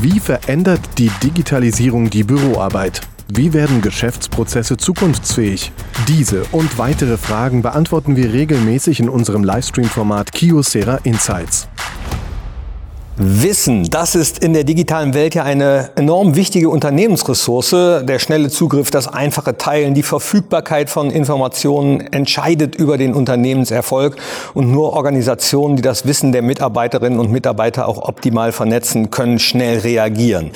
Wie verändert die Digitalisierung die Büroarbeit? Wie werden Geschäftsprozesse zukunftsfähig? Diese und weitere Fragen beantworten wir regelmäßig in unserem Livestream-Format Kiosera Insights. Wissen, das ist in der digitalen Welt ja eine enorm wichtige Unternehmensressource. Der schnelle Zugriff, das einfache Teilen, die Verfügbarkeit von Informationen entscheidet über den Unternehmenserfolg. Und nur Organisationen, die das Wissen der Mitarbeiterinnen und Mitarbeiter auch optimal vernetzen, können schnell reagieren.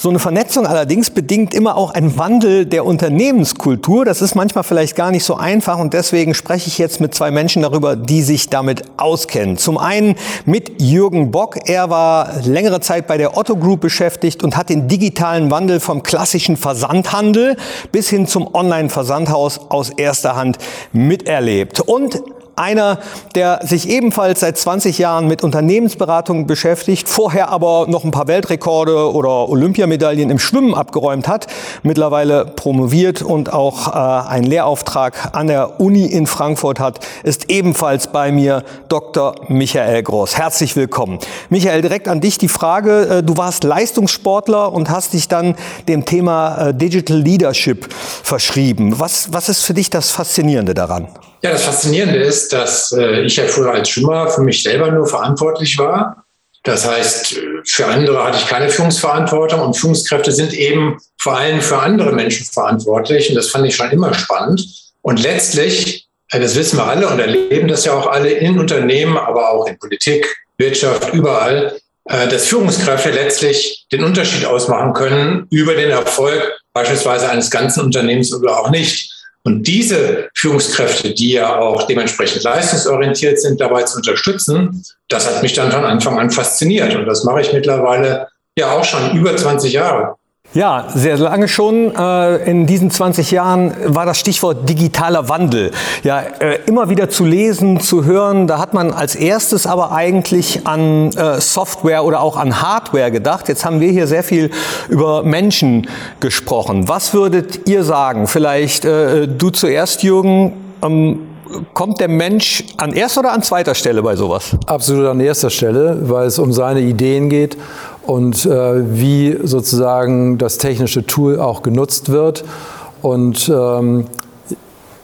So eine Vernetzung allerdings bedingt immer auch einen Wandel der Unternehmenskultur. Das ist manchmal vielleicht gar nicht so einfach und deswegen spreche ich jetzt mit zwei Menschen darüber, die sich damit auskennen. Zum einen mit Jürgen Bock. Er war längere Zeit bei der Otto Group beschäftigt und hat den digitalen Wandel vom klassischen Versandhandel bis hin zum Online-Versandhaus aus erster Hand miterlebt. Und einer, der sich ebenfalls seit 20 Jahren mit Unternehmensberatung beschäftigt, vorher aber noch ein paar Weltrekorde oder Olympiamedaillen im Schwimmen abgeräumt hat, mittlerweile promoviert und auch äh, einen Lehrauftrag an der Uni in Frankfurt hat, ist ebenfalls bei mir Dr. Michael Groß. Herzlich willkommen. Michael, direkt an dich die Frage, äh, du warst Leistungssportler und hast dich dann dem Thema äh, Digital Leadership verschrieben. Was, was ist für dich das Faszinierende daran? Ja, das Faszinierende ist, dass äh, ich ja früher als Schwimmer für mich selber nur verantwortlich war. Das heißt, für andere hatte ich keine Führungsverantwortung und Führungskräfte sind eben vor allem für andere Menschen verantwortlich. Und das fand ich schon immer spannend. Und letztlich, äh, das wissen wir alle und erleben das ja auch alle in Unternehmen, aber auch in Politik, Wirtschaft, überall, äh, dass Führungskräfte letztlich den Unterschied ausmachen können über den Erfolg beispielsweise eines ganzen Unternehmens oder auch nicht. Und diese Führungskräfte, die ja auch dementsprechend leistungsorientiert sind, dabei zu unterstützen, das hat mich dann von Anfang an fasziniert. Und das mache ich mittlerweile ja auch schon über 20 Jahre. Ja, sehr lange schon. Äh, in diesen 20 Jahren war das Stichwort digitaler Wandel. Ja, äh, immer wieder zu lesen, zu hören. Da hat man als erstes aber eigentlich an äh, Software oder auch an Hardware gedacht. Jetzt haben wir hier sehr viel über Menschen gesprochen. Was würdet ihr sagen? Vielleicht du zuerst, Jürgen. Ähm, kommt der Mensch an erster oder an zweiter Stelle bei sowas? Absolut an erster Stelle, weil es um seine Ideen geht und äh, wie sozusagen das technische Tool auch genutzt wird. Und ähm,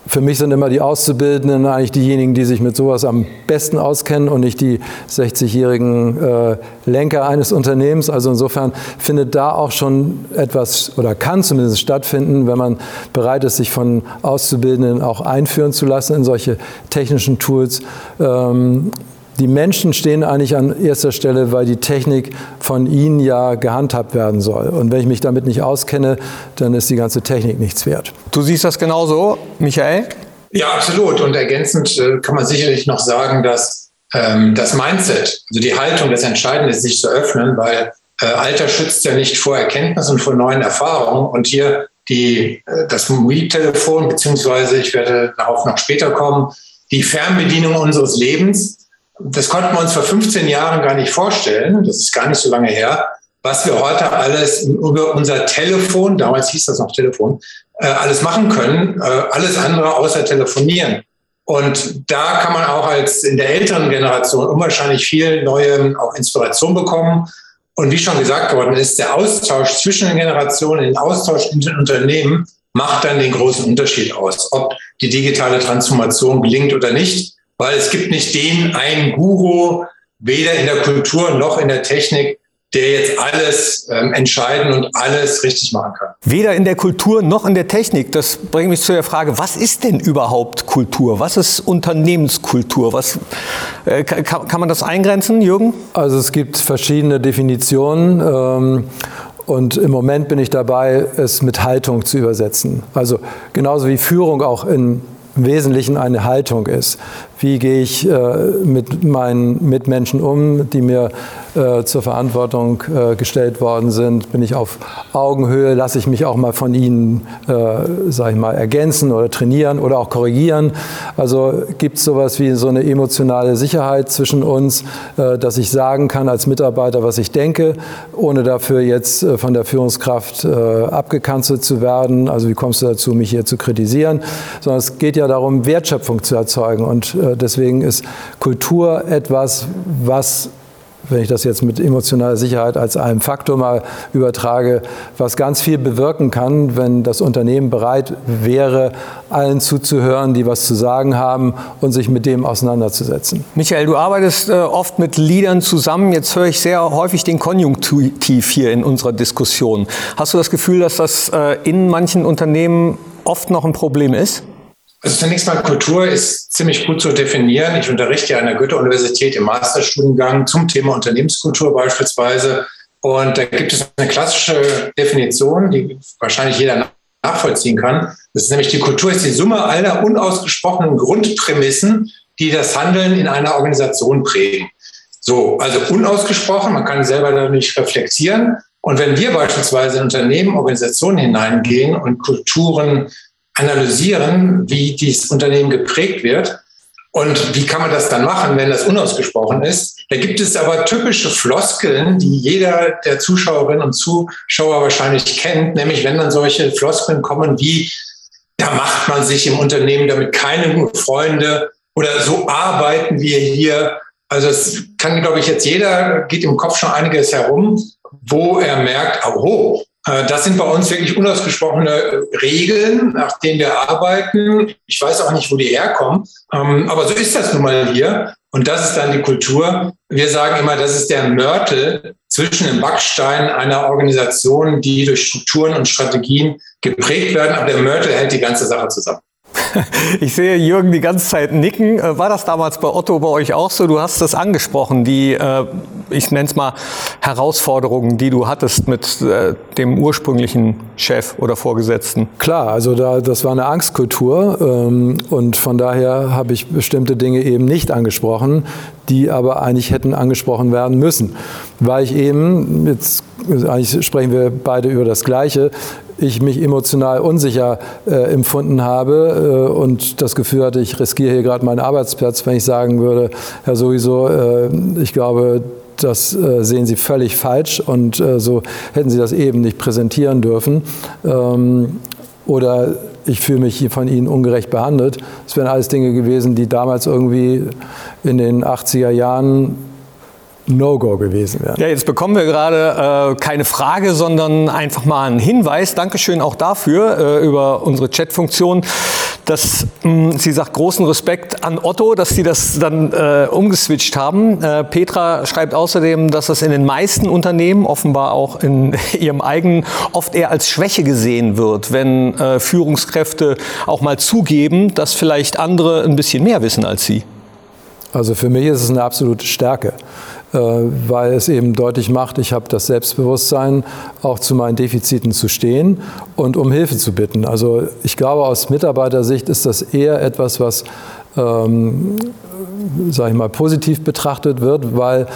für mich sind immer die Auszubildenden eigentlich diejenigen, die sich mit sowas am besten auskennen und nicht die 60-jährigen äh, Lenker eines Unternehmens. Also insofern findet da auch schon etwas oder kann zumindest stattfinden, wenn man bereit ist, sich von Auszubildenden auch einführen zu lassen in solche technischen Tools. Ähm, die Menschen stehen eigentlich an erster Stelle, weil die Technik von ihnen ja gehandhabt werden soll. Und wenn ich mich damit nicht auskenne, dann ist die ganze Technik nichts wert. Du siehst das genauso, Michael? Ja, absolut. Und ergänzend äh, kann man sicherlich noch sagen, dass ähm, das Mindset, also die Haltung, das Entscheidende ist, sich zu öffnen, weil äh, Alter schützt ja nicht vor Erkenntnis und vor neuen Erfahrungen. Und hier die, äh, das Mobiltelefon, beziehungsweise ich werde darauf noch später kommen, die Fernbedienung unseres Lebens, das konnten wir uns vor 15 Jahren gar nicht vorstellen. Das ist gar nicht so lange her. Was wir heute alles über unser Telefon, damals hieß das noch Telefon, äh, alles machen können. Äh, alles andere außer telefonieren. Und da kann man auch als in der älteren Generation unwahrscheinlich viel neue auch Inspiration bekommen. Und wie schon gesagt worden ist, der Austausch zwischen den Generationen, den Austausch in den Unternehmen macht dann den großen Unterschied aus, ob die digitale Transformation gelingt oder nicht weil es gibt nicht den einen Guru, weder in der Kultur noch in der Technik, der jetzt alles ähm, entscheiden und alles richtig machen kann. Weder in der Kultur noch in der Technik. Das bringt mich zu der Frage, was ist denn überhaupt Kultur? Was ist Unternehmenskultur? Was, äh, kann, kann, man das eingrenzen, Jürgen? Also es gibt verschiedene Definitionen. Ähm, und im Moment bin ich dabei, es mit Haltung zu übersetzen. Also genauso wie Führung auch in im Wesentlichen eine Haltung ist. Wie gehe ich äh, mit meinen Mitmenschen um, die mir äh, zur Verantwortung äh, gestellt worden sind? Bin ich auf Augenhöhe? Lasse ich mich auch mal von ihnen, sage ich mal, ergänzen oder trainieren oder auch korrigieren? Also gibt es sowas wie so eine emotionale Sicherheit zwischen uns, dass ich sagen kann als Mitarbeiter, was ich denke, ohne dafür jetzt von der Führungskraft abgekanzelt zu werden? Also wie kommst du dazu, mich hier zu kritisieren? Sondern es geht ja darum, Wertschöpfung zu erzeugen und deswegen ist Kultur etwas, was wenn ich das jetzt mit emotionaler Sicherheit als einen Faktor mal übertrage, was ganz viel bewirken kann, wenn das Unternehmen bereit wäre, allen zuzuhören, die was zu sagen haben und sich mit dem auseinanderzusetzen. Michael, du arbeitest äh, oft mit Leadern zusammen. Jetzt höre ich sehr häufig den Konjunktiv hier in unserer Diskussion. Hast du das Gefühl, dass das äh, in manchen Unternehmen oft noch ein Problem ist? Also zunächst mal Kultur ist ziemlich gut zu definieren. Ich unterrichte ja an der Goethe-Universität im Masterstudiengang zum Thema Unternehmenskultur beispielsweise. Und da gibt es eine klassische Definition, die wahrscheinlich jeder nachvollziehen kann. Das ist nämlich die Kultur ist die Summe aller unausgesprochenen Grundprämissen, die das Handeln in einer Organisation prägen. So, also unausgesprochen, man kann selber da nicht reflektieren. Und wenn wir beispielsweise in Unternehmen, Organisationen hineingehen und Kulturen analysieren, wie dieses Unternehmen geprägt wird und wie kann man das dann machen, wenn das unausgesprochen ist. Da gibt es aber typische Floskeln, die jeder der Zuschauerinnen und Zuschauer wahrscheinlich kennt, nämlich wenn dann solche Floskeln kommen wie, da macht man sich im Unternehmen damit keine Freunde oder so arbeiten wir hier. Also es kann, glaube ich, jetzt jeder, geht im Kopf schon einiges herum, wo er merkt, oh, das sind bei uns wirklich unausgesprochene äh, Regeln, nach denen wir arbeiten. Ich weiß auch nicht, wo die herkommen, ähm, aber so ist das nun mal hier. Und das ist dann die Kultur. Wir sagen immer, das ist der Mörtel zwischen den Backsteinen einer Organisation, die durch Strukturen und Strategien geprägt werden. Aber der Mörtel hält die ganze Sache zusammen. Ich sehe Jürgen die ganze Zeit nicken. Äh, war das damals bei Otto bei euch auch so? Du hast das angesprochen, die, äh, ich nenne es mal, Herausforderungen, die du hattest mit äh, dem ursprünglichen Chef oder Vorgesetzten. Klar, also da, das war eine Angstkultur ähm, und von daher habe ich bestimmte Dinge eben nicht angesprochen, die aber eigentlich hätten angesprochen werden müssen, weil ich eben, jetzt eigentlich sprechen wir beide über das Gleiche, ich mich emotional unsicher äh, empfunden habe äh, und das Gefühl hatte, ich riskiere hier gerade meinen Arbeitsplatz, wenn ich sagen würde, Herr sowieso, äh, ich glaube, das äh, sehen Sie völlig falsch und äh, so hätten Sie das eben nicht präsentieren dürfen. Ähm, oder ich fühle mich von Ihnen ungerecht behandelt. Das wären alles Dinge gewesen, die damals irgendwie in den 80er Jahren No-Go gewesen wäre. Ja, jetzt bekommen wir gerade äh, keine Frage, sondern einfach mal einen Hinweis. Dankeschön auch dafür äh, über unsere Chat-Funktion. Dass mh, sie sagt großen Respekt an Otto, dass sie das dann äh, umgeswitcht haben. Äh, Petra schreibt außerdem, dass das in den meisten Unternehmen, offenbar auch in ihrem eigenen, oft eher als Schwäche gesehen wird, wenn äh, Führungskräfte auch mal zugeben, dass vielleicht andere ein bisschen mehr wissen als sie. Also für mich ist es eine absolute Stärke. Äh, weil es eben deutlich macht, ich habe das Selbstbewusstsein, auch zu meinen Defiziten zu stehen und um Hilfe zu bitten. Also ich glaube, aus Mitarbeitersicht ist das eher etwas, was, ähm, sage ich mal, positiv betrachtet wird, weil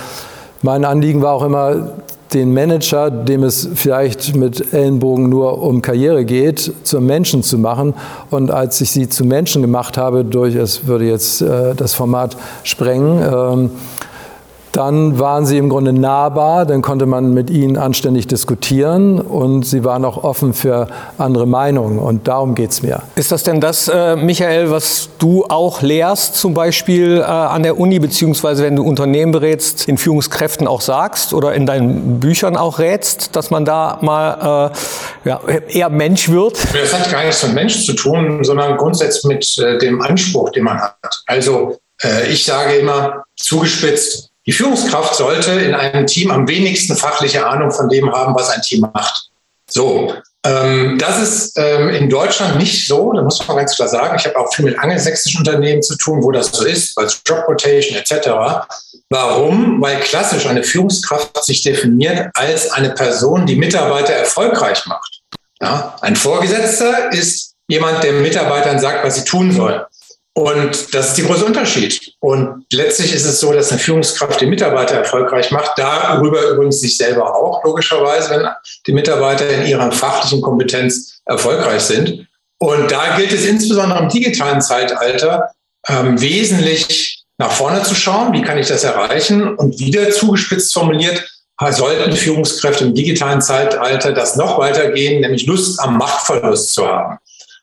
mein Anliegen war auch immer, den Manager, dem es vielleicht mit Ellenbogen nur um Karriere geht, zum Menschen zu machen. Und als ich sie zu Menschen gemacht habe, durch, es würde jetzt äh, das Format sprengen, ähm, dann waren sie im Grunde nahbar, dann konnte man mit ihnen anständig diskutieren und sie waren auch offen für andere Meinungen und darum geht es mir. Ist das denn das, äh, Michael, was du auch lehrst, zum Beispiel äh, an der Uni, beziehungsweise wenn du Unternehmen berätst, in Führungskräften auch sagst oder in deinen Büchern auch rätst, dass man da mal äh, ja, eher Mensch wird? Das hat gar nichts mit Mensch zu tun, sondern grundsätzlich mit äh, dem Anspruch, den man hat. Also äh, ich sage immer zugespitzt, die Führungskraft sollte in einem Team am wenigsten fachliche Ahnung von dem haben, was ein Team macht. So, ähm, das ist ähm, in Deutschland nicht so, da muss man ganz klar sagen. Ich habe auch viel mit angelsächsischen Unternehmen zu tun, wo das so ist, als Job Rotation etc. Warum? Weil klassisch eine Führungskraft sich definiert als eine Person, die Mitarbeiter erfolgreich macht. Ja? Ein Vorgesetzter ist jemand, der Mitarbeitern sagt, was sie tun sollen. Und das ist der große Unterschied. Und letztlich ist es so, dass eine Führungskraft die Mitarbeiter erfolgreich macht, darüber übrigens sich selber auch, logischerweise, wenn die Mitarbeiter in ihrer fachlichen Kompetenz erfolgreich sind. Und da gilt es insbesondere im digitalen Zeitalter ähm, wesentlich nach vorne zu schauen. Wie kann ich das erreichen? Und wieder zugespitzt formuliert, sollten Führungskräfte im digitalen Zeitalter das noch weitergehen, nämlich Lust am Machtverlust zu haben.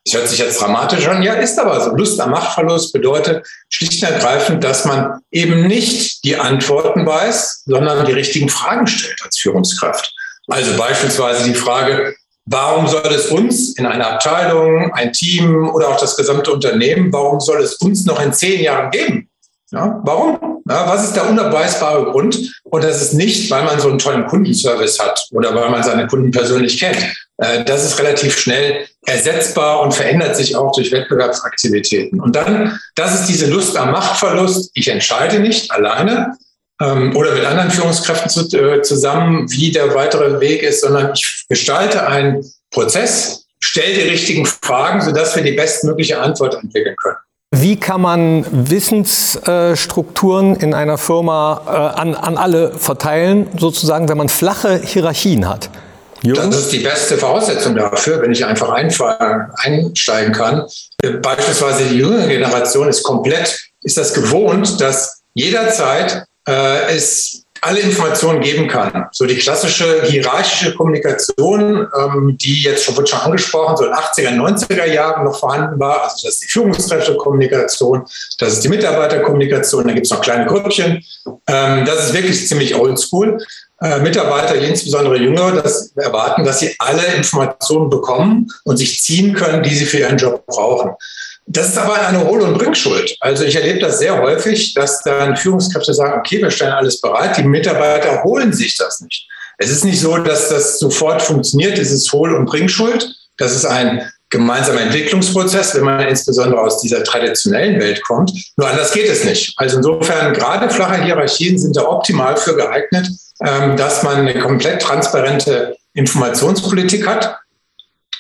Das hört sich jetzt dramatisch an, ja, ist aber so. Lust am Machtverlust bedeutet schlicht und ergreifend, dass man eben nicht die Antworten weiß, sondern die richtigen Fragen stellt als Führungskraft. Also beispielsweise die Frage, warum soll es uns in einer Abteilung, ein Team oder auch das gesamte Unternehmen, warum soll es uns noch in zehn Jahren geben? Ja, warum? Ja, was ist der unabweisbare Grund? Und das ist nicht, weil man so einen tollen Kundenservice hat oder weil man seine Kunden persönlich kennt. Äh, das ist relativ schnell ersetzbar und verändert sich auch durch Wettbewerbsaktivitäten. Und dann, das ist diese Lust am Machtverlust. Ich entscheide nicht alleine ähm, oder mit anderen Führungskräften äh, zusammen, wie der weitere Weg ist, sondern ich gestalte einen Prozess, stelle die richtigen Fragen, sodass wir die bestmögliche Antwort entwickeln können. Wie kann man Wissensstrukturen in einer Firma äh, an, an alle verteilen, sozusagen, wenn man flache Hierarchien hat? Jürgen? Das ist die beste Voraussetzung dafür, wenn ich einfach einsteigen kann. Beispielsweise die jüngere Generation ist komplett, ist das gewohnt, dass jederzeit äh, es alle Informationen geben kann. So die klassische hierarchische Kommunikation, ähm, die jetzt schon, wird schon angesprochen, so in 80er, 90er Jahren noch vorhanden war. Also das ist die Führungskräftekommunikation, das ist die Mitarbeiterkommunikation, da gibt es noch kleine Grüppchen. Ähm, das ist wirklich ziemlich oldschool. Äh, Mitarbeiter, insbesondere Jüngere, das erwarten, dass sie alle Informationen bekommen und sich ziehen können, die sie für ihren Job brauchen. Das ist aber eine Hol- und Bringschuld. Also ich erlebe das sehr häufig, dass dann Führungskräfte sagen, okay, wir stellen alles bereit, die Mitarbeiter holen sich das nicht. Es ist nicht so, dass das sofort funktioniert, es ist Hol- und Bringschuld. Das ist ein gemeinsamer Entwicklungsprozess, wenn man insbesondere aus dieser traditionellen Welt kommt. Nur anders geht es nicht. Also insofern, gerade flache Hierarchien sind da optimal für geeignet, ähm, dass man eine komplett transparente Informationspolitik hat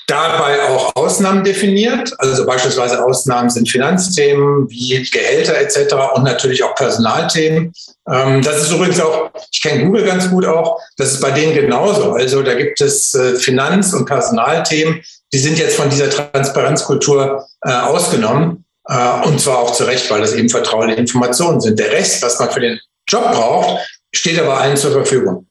dabei auch Ausnahmen definiert. Also beispielsweise Ausnahmen sind Finanzthemen wie Gehälter etc. und natürlich auch Personalthemen. Ähm, das ist übrigens auch, ich kenne Google ganz gut auch, das ist bei denen genauso. Also da gibt es äh, Finanz- und Personalthemen, die sind jetzt von dieser Transparenzkultur äh, ausgenommen. Äh, und zwar auch zu Recht, weil das eben vertrauliche Informationen sind. Der Rest, was man für den Job braucht, steht aber allen zur Verfügung.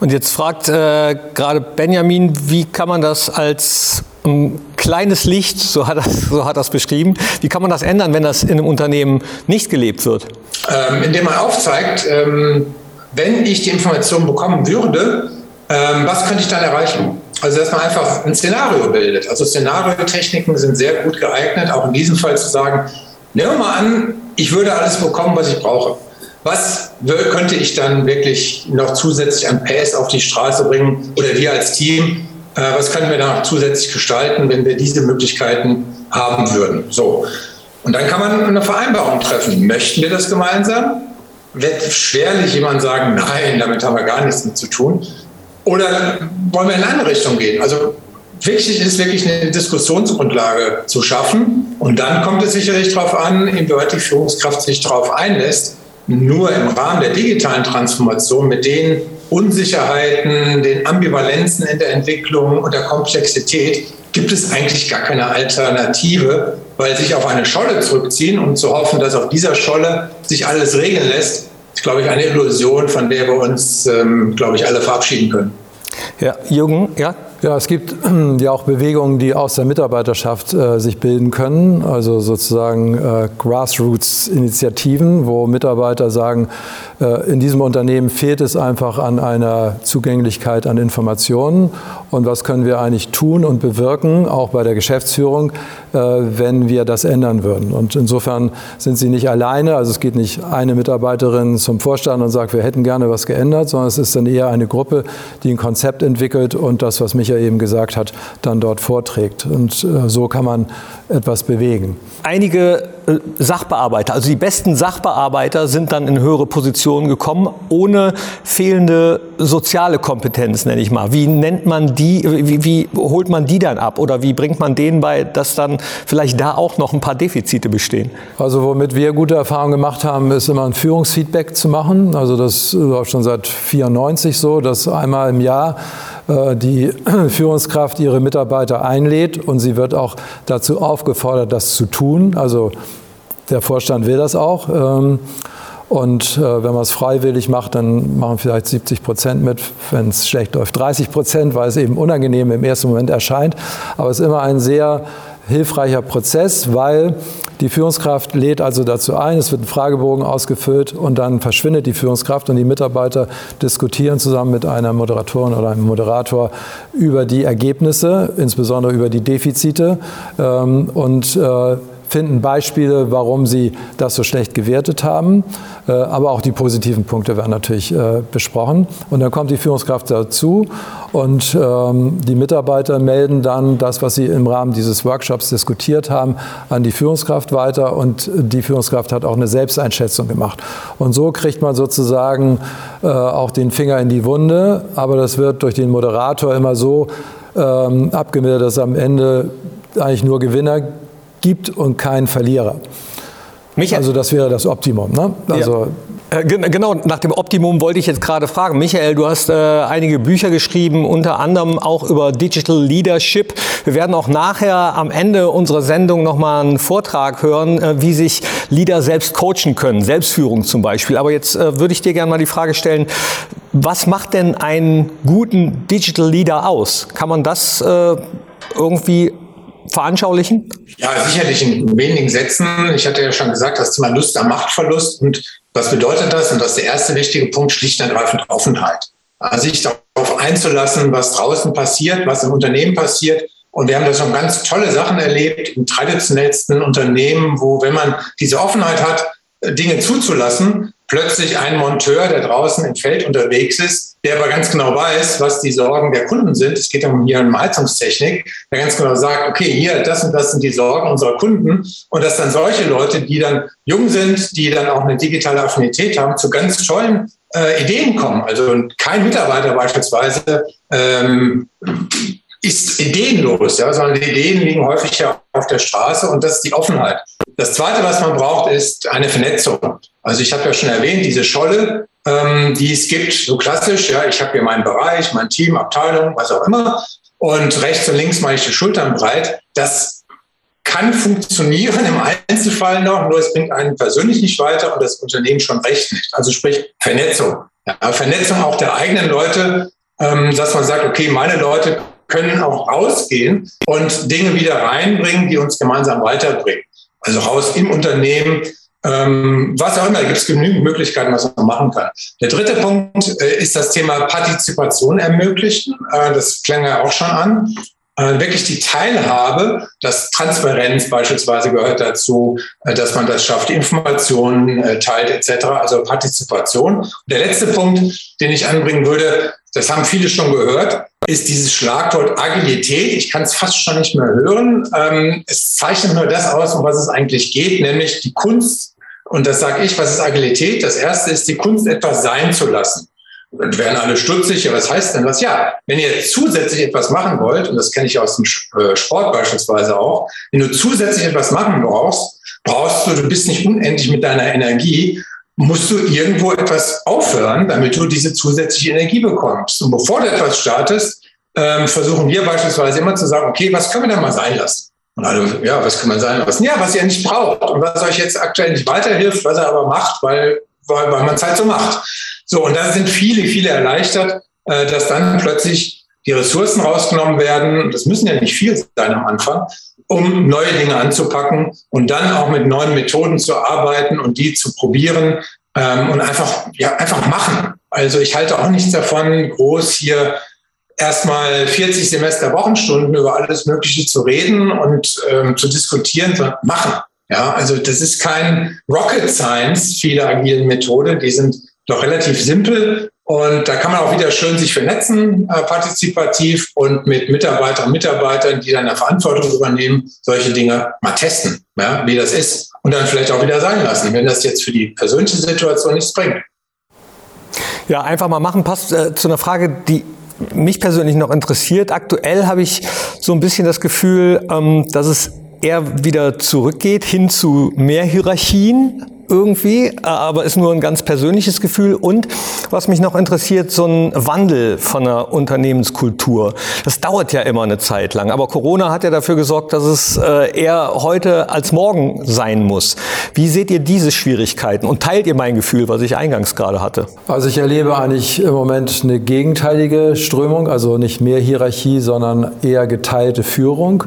Und jetzt fragt äh, gerade Benjamin, wie kann man das als ein kleines Licht, so hat, das, so hat das beschrieben, wie kann man das ändern, wenn das in einem Unternehmen nicht gelebt wird? Ähm, indem man aufzeigt, ähm, wenn ich die Information bekommen würde, ähm, was könnte ich dann erreichen? Also, dass man einfach ein Szenario bildet. Also, Szenariotechniken sind sehr gut geeignet, auch in diesem Fall zu sagen, nehmen wir mal an, ich würde alles bekommen, was ich brauche. Was könnte ich dann wirklich noch zusätzlich an PS auf die Straße bringen oder wir als Team? Äh, was können wir da noch zusätzlich gestalten, wenn wir diese Möglichkeiten haben würden? So. Und dann kann man eine Vereinbarung treffen. Möchten wir das gemeinsam? Wird schwerlich jemand sagen, nein, damit haben wir gar nichts mit zu tun. Oder wollen wir in eine andere Richtung gehen? Also wichtig ist wirklich eine Diskussionsgrundlage zu schaffen. Und dann kommt es sicherlich darauf an, inwieweit die Führungskraft sich darauf einlässt nur im Rahmen der digitalen Transformation mit den Unsicherheiten, den Ambivalenzen in der Entwicklung und der Komplexität gibt es eigentlich gar keine Alternative, weil sich auf eine Scholle zurückziehen und zu hoffen, dass auf dieser Scholle sich alles regeln lässt, ist, glaube ich, eine Illusion, von der wir uns, ähm, glaube ich, alle verabschieden können. Ja, Jürgen, ja? Ja, es gibt ja auch Bewegungen, die aus der Mitarbeiterschaft äh, sich bilden können, also sozusagen äh, Grassroots-Initiativen, wo Mitarbeiter sagen, äh, in diesem Unternehmen fehlt es einfach an einer Zugänglichkeit an Informationen. Und was können wir eigentlich tun und bewirken, auch bei der Geschäftsführung, äh, wenn wir das ändern würden. Und insofern sind sie nicht alleine, also es geht nicht eine Mitarbeiterin zum Vorstand und sagt, wir hätten gerne was geändert, sondern es ist dann eher eine Gruppe, die ein Konzept entwickelt und das, was Michael eben gesagt hat, dann dort vorträgt. Und äh, so kann man etwas bewegen. Einige äh, Sachbearbeiter, also die besten Sachbearbeiter sind dann in höhere Positionen gekommen, ohne fehlende soziale Kompetenz, nenne ich mal. Wie nennt man die, wie, wie holt man die dann ab oder wie bringt man denen bei, dass dann vielleicht da auch noch ein paar Defizite bestehen? Also womit wir gute Erfahrungen gemacht haben, ist immer ein Führungsfeedback zu machen. Also das läuft schon seit 94 so, dass einmal im Jahr die Führungskraft ihre Mitarbeiter einlädt und sie wird auch dazu aufgefordert, das zu tun. Also der Vorstand will das auch. Ähm, und äh, wenn man es freiwillig macht, dann machen vielleicht 70 Prozent mit. Wenn es schlecht läuft, 30 Prozent, weil es eben unangenehm im ersten Moment erscheint. Aber es ist immer ein sehr hilfreicher Prozess, weil die Führungskraft lädt also dazu ein, es wird ein Fragebogen ausgefüllt und dann verschwindet die Führungskraft und die Mitarbeiter diskutieren zusammen mit einer Moderatorin oder einem Moderator über die Ergebnisse, insbesondere über die Defizite ähm, und äh, finden Beispiele, warum sie das so schlecht gewertet haben. Äh, aber auch die positiven Punkte werden natürlich äh, besprochen. Und dann kommt die Führungskraft dazu und ähm, die Mitarbeiter melden dann das, was sie im Rahmen dieses Workshops diskutiert haben, an die Führungskraft weiter. Und die Führungskraft hat auch eine Selbsteinschätzung gemacht. Und so kriegt man sozusagen äh, auch den Finger in die Wunde. Aber das wird durch den Moderator immer so ähm, abgemildert, dass am Ende eigentlich nur Gewinner gibt und keinen Verlierer. Michael. Also das wäre das Optimum. Ne? Also ja. Äh, genau, nach dem Optimum wollte ich jetzt gerade fragen. Michael, du hast äh, einige Bücher geschrieben, unter anderem auch über Digital Leadership. Wir werden auch nachher am Ende unserer Sendung nochmal einen Vortrag hören, äh, wie sich Leader selbst coachen können, Selbstführung zum Beispiel. Aber jetzt äh, würde ich dir gerne mal die Frage stellen, was macht denn einen guten Digital Leader aus? Kann man das äh, irgendwie veranschaulichen? Ja, sicherlich in wenigen Sätzen. Ich hatte ja schon gesagt, das Thema Lust am Machtverlust. Und was bedeutet das? Und das ist der erste wichtige Punkt, schlicht und ergreifend Offenheit. Also sich darauf einzulassen, was draußen passiert, was im Unternehmen passiert. Und wir haben da schon ganz tolle Sachen erlebt im traditionellsten Unternehmen, wo, wenn man diese Offenheit hat, Dinge zuzulassen, plötzlich ein Monteur, der draußen im Feld unterwegs ist, der aber ganz genau weiß, was die Sorgen der Kunden sind. Es geht um hier um Heizungstechnik, der ganz genau sagt, okay, hier, das und das sind die Sorgen unserer Kunden. Und dass dann solche Leute, die dann jung sind, die dann auch eine digitale Affinität haben, zu ganz tollen äh, Ideen kommen. Also kein Mitarbeiter beispielsweise ähm, ist ideenlos, ja, sondern die Ideen liegen häufig ja auf der Straße und das ist die Offenheit. Das Zweite, was man braucht, ist eine Vernetzung. Also ich habe ja schon erwähnt, diese Scholle, ähm, die es gibt, so klassisch, ja, ich habe hier meinen Bereich, mein Team, Abteilung, was auch immer, und rechts und links mache ich die Schultern breit. Das kann funktionieren im Einzelfall noch, nur es bringt einen persönlich nicht weiter und das Unternehmen schon recht nicht. Also sprich Vernetzung. Ja, Vernetzung auch der eigenen Leute, ähm, dass man sagt, okay, meine Leute können auch rausgehen und Dinge wieder reinbringen, die uns gemeinsam weiterbringen. Also raus im Unternehmen, ähm, was auch immer, gibt es genügend Möglichkeiten, was man machen kann. Der dritte Punkt äh, ist das Thema Partizipation ermöglichen. Äh, das klang ja auch schon an. Äh, wirklich die Teilhabe, dass Transparenz beispielsweise gehört dazu, äh, dass man das schafft, Informationen äh, teilt etc., also Partizipation. Und der letzte Punkt, den ich anbringen würde, das haben viele schon gehört, ist dieses Schlagwort Agilität. Ich kann es fast schon nicht mehr hören. Ähm, es zeichnet nur das aus, um was es eigentlich geht, nämlich die Kunst. Und das sage ich, was ist Agilität? Das erste ist die Kunst, etwas sein zu lassen. Und werden alle stutzig, ja, was heißt denn das? Ja, wenn ihr zusätzlich etwas machen wollt, und das kenne ich aus dem äh, Sport beispielsweise auch, wenn du zusätzlich etwas machen brauchst, brauchst du, du bist nicht unendlich mit deiner Energie, musst du irgendwo etwas aufhören, damit du diese zusätzliche Energie bekommst. Und bevor du etwas startest, ähm, versuchen wir beispielsweise immer zu sagen, okay, was können wir denn mal sein lassen? Und ja, was kann man sein lassen? Ja, was ihr nicht braucht und was euch jetzt aktuell nicht weiterhilft, was er aber macht, weil, weil, weil man es halt so macht. So, und da sind viele, viele erleichtert, äh, dass dann plötzlich die Ressourcen rausgenommen werden. Das müssen ja nicht viel sein am Anfang, um neue Dinge anzupacken und dann auch mit neuen Methoden zu arbeiten und die zu probieren ähm, und einfach, ja, einfach machen. Also ich halte auch nichts davon, groß hier erstmal 40 Semester Wochenstunden über alles Mögliche zu reden und ähm, zu diskutieren, sondern machen. Ja, also das ist kein Rocket Science, viele agilen Methoden, die sind doch relativ simpel und da kann man auch wieder schön sich vernetzen, äh, partizipativ und mit Mitarbeiterinnen und Mitarbeitern, die dann eine Verantwortung übernehmen, solche Dinge mal testen, ja, wie das ist und dann vielleicht auch wieder sein lassen, wenn das jetzt für die persönliche Situation nichts bringt. Ja, einfach mal machen passt äh, zu einer Frage, die mich persönlich noch interessiert. Aktuell habe ich so ein bisschen das Gefühl, ähm, dass es eher wieder zurückgeht hin zu mehr Hierarchien irgendwie, aber ist nur ein ganz persönliches Gefühl. Und was mich noch interessiert, so ein Wandel von der Unternehmenskultur. Das dauert ja immer eine Zeit lang, aber Corona hat ja dafür gesorgt, dass es äh, eher heute als morgen sein muss. Wie seht ihr diese Schwierigkeiten und teilt ihr mein Gefühl, was ich eingangs gerade hatte? Also ich erlebe eigentlich im Moment eine gegenteilige Strömung, also nicht mehr Hierarchie, sondern eher geteilte Führung,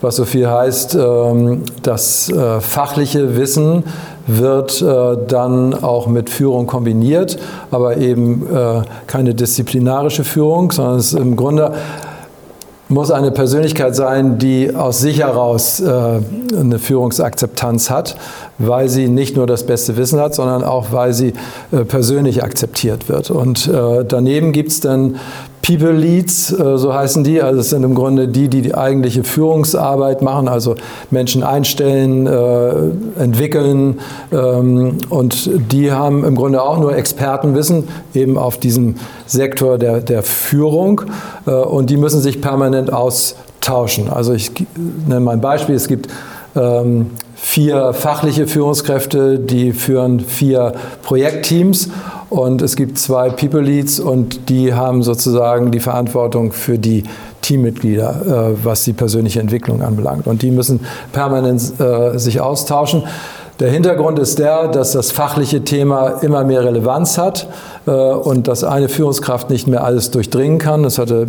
was so viel heißt, ähm, das äh, fachliche Wissen wird äh, dann auch mit Führung kombiniert, aber eben äh, keine disziplinarische Führung, sondern es ist im Grunde muss eine Persönlichkeit sein, die aus sich heraus äh, eine Führungsakzeptanz hat, weil sie nicht nur das beste Wissen hat, sondern auch, weil sie äh, persönlich akzeptiert wird. Und äh, daneben gibt es dann People Leads, äh, so heißen die. Also es sind im Grunde die, die die eigentliche Führungsarbeit machen, also Menschen einstellen, äh, entwickeln. Ähm, und die haben im Grunde auch nur Expertenwissen eben auf diesem Sektor der, der Führung. Äh, und die müssen sich permanent austauschen. Also ich nenne mal ein Beispiel. Es gibt ähm, vier fachliche Führungskräfte, die führen vier Projektteams und es gibt zwei People Leads und die haben sozusagen die Verantwortung für die Teammitglieder, äh, was die persönliche Entwicklung anbelangt. Und die müssen permanent äh, sich austauschen. Der Hintergrund ist der, dass das fachliche Thema immer mehr Relevanz hat äh, und dass eine Führungskraft nicht mehr alles durchdringen kann. Das hatte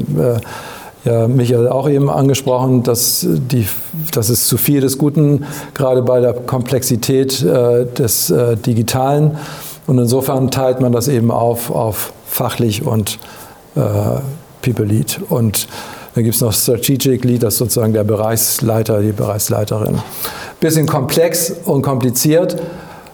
ja, Michael auch eben angesprochen, dass, die, dass es zu viel des Guten, gerade bei der Komplexität des Digitalen, und insofern teilt man das eben auf, auf fachlich und äh, People Lead. Und dann gibt es noch Strategic Lead, das ist sozusagen der Bereichsleiter, die Bereichsleiterin. Bisschen komplex und kompliziert.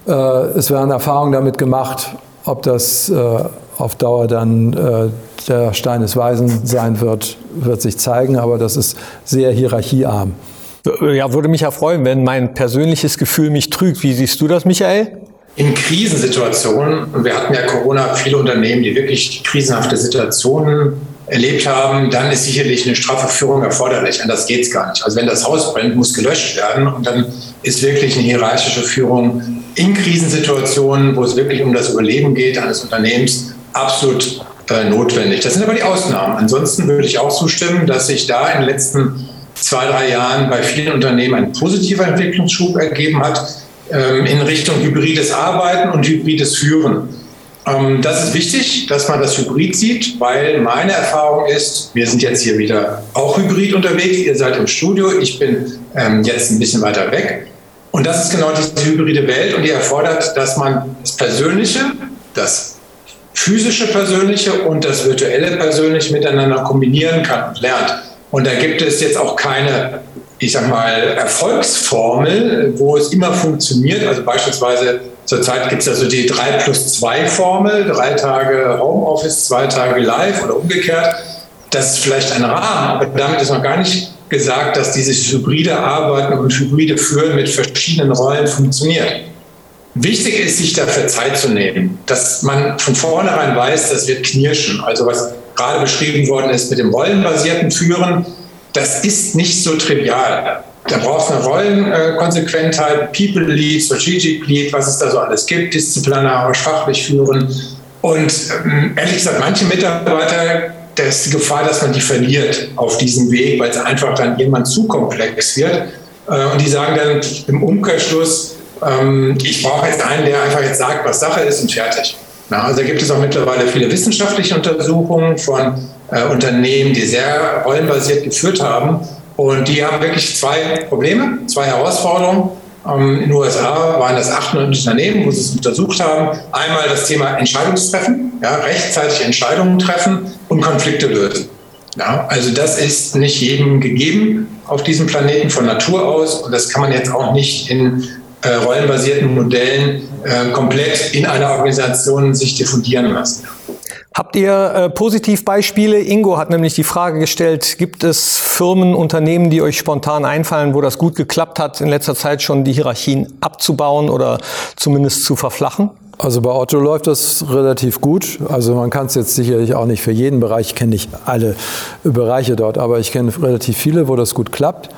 Äh, es werden Erfahrungen damit gemacht, ob das äh, auf Dauer dann äh, der Stein des Weisen sein wird, wird sich zeigen, aber das ist sehr hierarchiearm. Ja, würde mich ja freuen, wenn mein persönliches Gefühl mich trügt. Wie siehst du das, Michael? In Krisensituationen, und wir hatten ja Corona viele Unternehmen, die wirklich krisenhafte Situationen erlebt haben, dann ist sicherlich eine straffe Führung erforderlich. Anders geht es gar nicht. Also wenn das Haus brennt, muss gelöscht werden und dann ist wirklich eine hierarchische Führung in Krisensituationen, wo es wirklich um das Überleben geht eines Unternehmens, absolut äh, notwendig. Das sind aber die Ausnahmen. Ansonsten würde ich auch zustimmen, dass sich da in den letzten zwei, drei Jahren bei vielen Unternehmen ein positiver Entwicklungsschub ergeben hat in Richtung hybrides Arbeiten und hybrides Führen. Ähm, das ist wichtig, dass man das Hybrid sieht, weil meine Erfahrung ist, wir sind jetzt hier wieder auch hybrid unterwegs. Ihr seid im Studio, ich bin ähm, jetzt ein bisschen weiter weg. Und das ist genau diese hybride Welt und die erfordert, dass man das Persönliche, das physische Persönliche und das virtuelle Persönliche miteinander kombinieren kann und lernt. Und da gibt es jetzt auch keine ich sag mal, Erfolgsformel, wo es immer funktioniert. Also beispielsweise zurzeit gibt es also die 3 plus 2 Formel, drei Tage Homeoffice, zwei Tage live oder umgekehrt. Das ist vielleicht ein Rahmen, aber damit ist noch gar nicht gesagt, dass dieses hybride Arbeiten und hybride Führen mit verschiedenen Rollen funktioniert. Wichtig ist, sich dafür Zeit zu nehmen, dass man von vornherein weiß, das wird knirschen. Also was gerade beschrieben worden ist mit dem rollenbasierten Führen, das ist nicht so trivial. Da braucht es eine Rollenkonsequentheit, People Lead, Strategic Lead, was es da so alles gibt, disziplinarisch, fachlich führen. Und ähm, ehrlich gesagt, manche Mitarbeiter, da ist die Gefahr, dass man die verliert auf diesem Weg, weil es einfach dann irgendwann zu komplex wird. Äh, und die sagen dann im Umkehrschluss, ähm, ich brauche jetzt einen, der einfach jetzt sagt, was Sache ist und fertig. Also da gibt es auch mittlerweile viele wissenschaftliche Untersuchungen von äh, Unternehmen, die sehr rollenbasiert geführt haben. Und die haben wirklich zwei Probleme, zwei Herausforderungen. Ähm, in den USA waren das 98 Unternehmen, wo sie es untersucht haben. Einmal das Thema Entscheidungstreffen, ja, rechtzeitig Entscheidungen treffen und Konflikte lösen. Ja, also das ist nicht jedem gegeben auf diesem Planeten von Natur aus und das kann man jetzt auch nicht in äh, rollenbasierten Modellen äh, komplett in einer Organisation sich diffundieren lassen. Habt ihr äh, Positivbeispiele? Ingo hat nämlich die Frage gestellt, gibt es Firmen, Unternehmen, die euch spontan einfallen, wo das gut geklappt hat, in letzter Zeit schon die Hierarchien abzubauen oder zumindest zu verflachen? Also bei Otto läuft das relativ gut. Also man kann es jetzt sicherlich auch nicht für jeden Bereich, ich kenne nicht alle Bereiche dort, aber ich kenne relativ viele, wo das gut klappt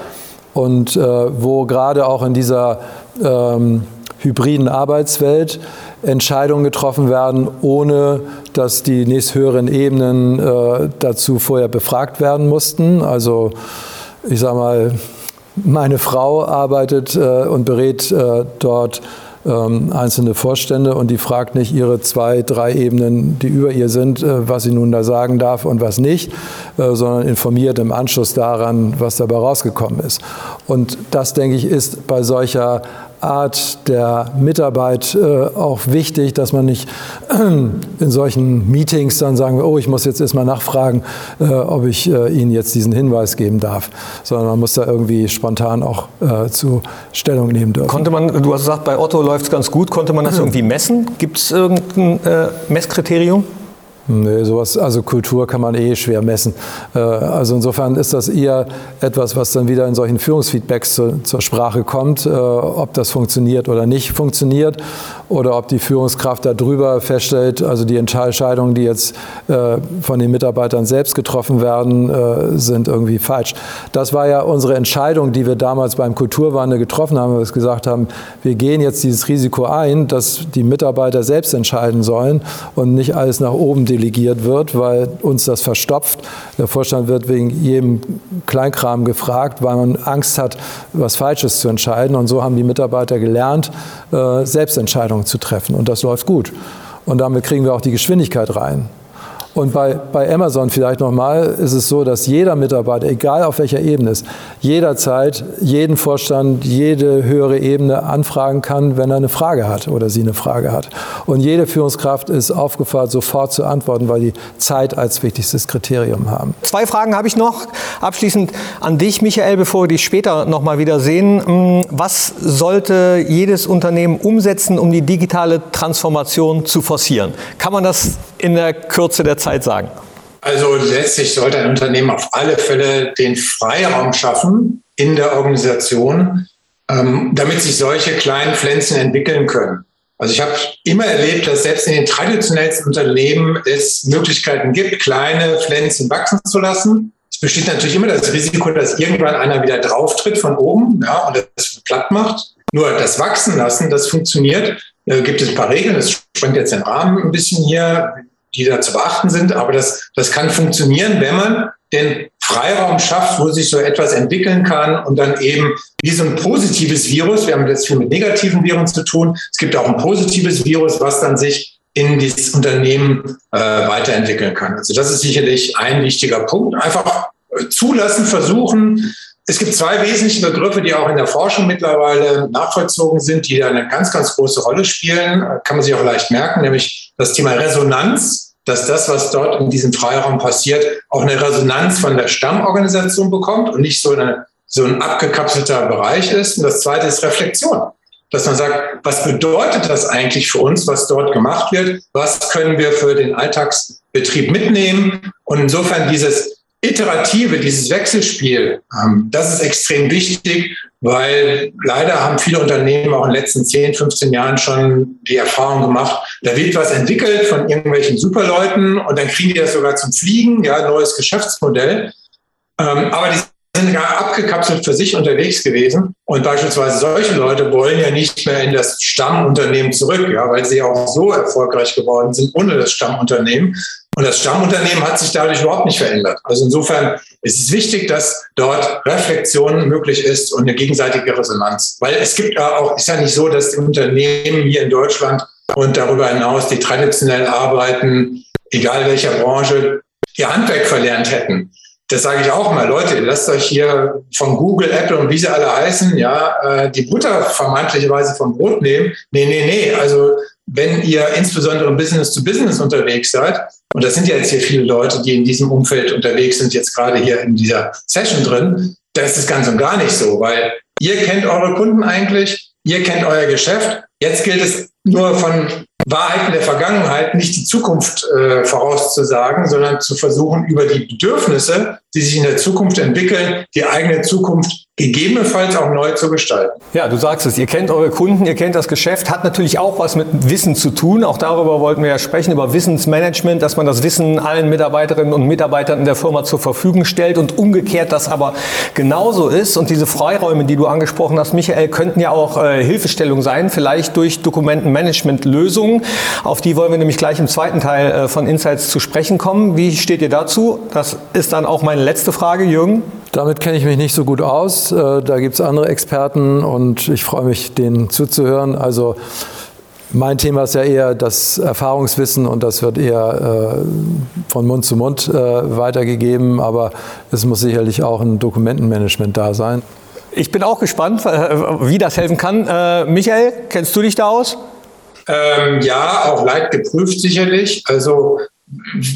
und äh, wo gerade auch in dieser ähm, hybriden Arbeitswelt Entscheidungen getroffen werden, ohne dass die nächsthöheren Ebenen äh, dazu vorher befragt werden mussten. Also ich sage mal, meine Frau arbeitet äh, und berät äh, dort ähm, einzelne Vorstände und die fragt nicht ihre zwei, drei Ebenen, die über ihr sind, äh, was sie nun da sagen darf und was nicht, äh, sondern informiert im Anschluss daran, was dabei rausgekommen ist. Und das, denke ich, ist bei solcher Art der Mitarbeit äh, auch wichtig, dass man nicht in solchen Meetings dann sagen, oh, ich muss jetzt erstmal nachfragen, äh, ob ich äh, Ihnen jetzt diesen Hinweis geben darf, sondern man muss da irgendwie spontan auch äh, zu Stellung nehmen dürfen. Konnte man, du hast gesagt, bei Otto läuft es ganz gut, konnte man das irgendwie messen? Gibt es irgendein äh, Messkriterium? Nee, sowas, also Kultur kann man eh schwer messen. Äh, also insofern ist das eher etwas, was dann wieder in solchen Führungsfeedbacks zur, zur Sprache kommt, äh, ob das funktioniert oder nicht funktioniert oder ob die Führungskraft darüber feststellt, also die Entscheidungen, die jetzt äh, von den Mitarbeitern selbst getroffen werden, sind irgendwie falsch. Das war ja unsere Entscheidung, die wir damals beim Kulturwandel getroffen haben, wo wir gesagt haben, wir gehen jetzt dieses Risiko ein, dass die Mitarbeiter selbst entscheiden sollen und nicht alles nach oben delegiert wird, weil uns das verstopft. Der Vorstand wird wegen jedem Kleinkram gefragt, weil man Angst hat, was Falsches zu entscheiden. Und so haben die Mitarbeiter gelernt, äh, Selbstentscheidungen zu treffen. Und das läuft gut. Und damit kriegen wir auch die Geschwindigkeit rein. Und bei, bei Amazon vielleicht nochmal ist es so, dass jeder Mitarbeiter, egal auf welcher Ebene ist, jederzeit jeden Vorstand, jede höhere Ebene anfragen kann, wenn er eine Frage hat oder sie eine Frage hat. Und jede Führungskraft ist aufgefordert, sofort zu antworten, weil die Zeit als wichtigstes Kriterium haben. Zwei Fragen habe ich noch. Abschließend an dich, Michael, bevor wir dich später nochmal wieder sehen. Hm, was sollte jedes Unternehmen umsetzen, um die digitale Transformation zu forcieren? Kann man das in der Kürze der Zeit sagen? Also letztlich sollte ein Unternehmen auf alle Fälle den Freiraum schaffen in der Organisation, ähm, damit sich solche kleinen Pflänzchen entwickeln können. Also ich habe immer erlebt, dass selbst in den traditionellsten Unternehmen es Möglichkeiten gibt, kleine Pflänzchen wachsen zu lassen. Es besteht natürlich immer das Risiko, dass irgendwann einer wieder drauftritt von oben ja, und das platt macht. Nur das Wachsen lassen, das funktioniert. Da gibt es ein paar Regeln, das sprengt jetzt den Rahmen ein bisschen hier die da zu beachten sind. Aber das, das kann funktionieren, wenn man den Freiraum schafft, wo sich so etwas entwickeln kann und dann eben wie so ein positives Virus, wir haben jetzt viel mit negativen Viren zu tun, es gibt auch ein positives Virus, was dann sich in dieses Unternehmen äh, weiterentwickeln kann. Also das ist sicherlich ein wichtiger Punkt. Einfach zulassen, versuchen. Es gibt zwei wesentliche Begriffe, die auch in der Forschung mittlerweile nachvollzogen sind, die eine ganz, ganz große Rolle spielen. Kann man sich auch leicht merken, nämlich das Thema Resonanz dass das, was dort in diesem Freiraum passiert, auch eine Resonanz von der Stammorganisation bekommt und nicht so, eine, so ein abgekapselter Bereich ist. Und das Zweite ist Reflexion. Dass man sagt, was bedeutet das eigentlich für uns, was dort gemacht wird? Was können wir für den Alltagsbetrieb mitnehmen? Und insofern dieses Iterative, dieses Wechselspiel, ähm, das ist extrem wichtig, weil leider haben viele Unternehmen auch in den letzten 10, 15 Jahren schon die Erfahrung gemacht, da wird was entwickelt von irgendwelchen Superleuten und dann kriegen die das sogar zum Fliegen, ja, neues Geschäftsmodell. Ähm, aber die sind gar abgekapselt für sich unterwegs gewesen. Und beispielsweise solche Leute wollen ja nicht mehr in das Stammunternehmen zurück, ja, weil sie auch so erfolgreich geworden sind ohne das Stammunternehmen. Und das Stammunternehmen hat sich dadurch überhaupt nicht verändert. Also insofern ist es wichtig, dass dort Reflexion möglich ist und eine gegenseitige Resonanz. Weil es gibt ja auch, ist ja nicht so, dass die Unternehmen hier in Deutschland und darüber hinaus, die traditionell arbeiten, egal welcher Branche, ihr Handwerk verlernt hätten. Das sage ich auch mal, Leute, lasst euch hier von Google, Apple und wie sie alle heißen, ja, äh, die Butter vermeintlicherweise vom Brot nehmen. Nee, nee, nee. Also wenn ihr insbesondere Business to Business unterwegs seid, und das sind ja jetzt hier viele Leute, die in diesem Umfeld unterwegs sind, jetzt gerade hier in dieser Session drin, da ist es ganz und gar nicht so, weil ihr kennt eure Kunden eigentlich, ihr kennt euer Geschäft. Jetzt gilt es nur von Wahrheiten der Vergangenheit, nicht die Zukunft äh, vorauszusagen, sondern zu versuchen, über die Bedürfnisse, die sich in der Zukunft entwickeln, die eigene Zukunft gegebenenfalls auch neu zu gestalten. Ja, du sagst es, ihr kennt eure Kunden, ihr kennt das Geschäft, hat natürlich auch was mit Wissen zu tun. Auch darüber wollten wir ja sprechen, über Wissensmanagement, dass man das Wissen allen Mitarbeiterinnen und Mitarbeitern in der Firma zur Verfügung stellt und umgekehrt das aber genauso ist. Und diese Freiräume, die du angesprochen hast, Michael, könnten ja auch äh, Hilfestellung sein, vielleicht durch Dokumentenmanagement-Lösungen. Auf die wollen wir nämlich gleich im zweiten Teil äh, von Insights zu sprechen kommen. Wie steht ihr dazu? Das ist dann auch meine letzte Frage, Jürgen. Damit kenne ich mich nicht so gut aus. Äh, da gibt es andere Experten und ich freue mich, denen zuzuhören. Also mein Thema ist ja eher das Erfahrungswissen und das wird eher äh, von Mund zu Mund äh, weitergegeben, aber es muss sicherlich auch ein Dokumentenmanagement da sein. Ich bin auch gespannt, wie das helfen kann. Michael, kennst du dich da aus? Ähm, ja, auch leicht geprüft sicherlich. Also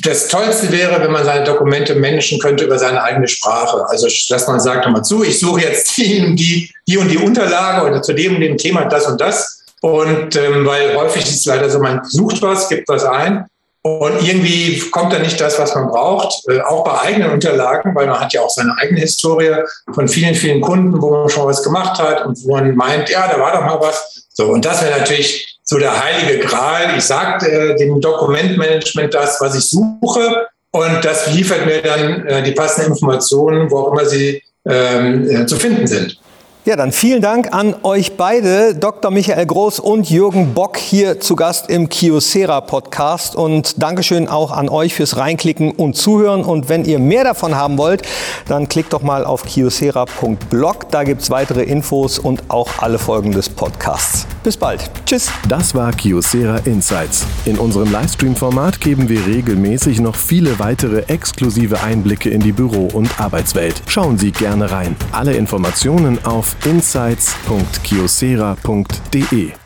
das Tollste wäre, wenn man seine Dokumente managen könnte über seine eigene Sprache. Also, dass man sagt, hör mal zu, ich suche jetzt die, die, die und die Unterlage oder zu dem und dem Thema das und das. Und ähm, weil häufig ist es leider so, man sucht was, gibt was ein und irgendwie kommt dann nicht das, was man braucht, äh, auch bei eigenen Unterlagen, weil man hat ja auch seine eigene Historie von vielen, vielen Kunden, wo man schon was gemacht hat und wo man meint, ja, da war doch mal was. So, und das wäre natürlich so der heilige Gral. Ich sage äh, dem Dokumentmanagement das, was ich suche und das liefert mir dann äh, die passenden Informationen, wo auch immer sie ähm, äh, zu finden sind. Ja, dann vielen Dank an euch beide, Dr. Michael Groß und Jürgen Bock hier zu Gast im Kiosera Podcast und Dankeschön auch an euch fürs Reinklicken und Zuhören und wenn ihr mehr davon haben wollt, dann klickt doch mal auf kiosera.blog, da gibt's weitere Infos und auch alle Folgen des Podcasts. Bis bald. Tschüss. Das war Kiosera Insights. In unserem Livestream-Format geben wir regelmäßig noch viele weitere exklusive Einblicke in die Büro- und Arbeitswelt. Schauen Sie gerne rein. Alle Informationen auf insights.kiosera.de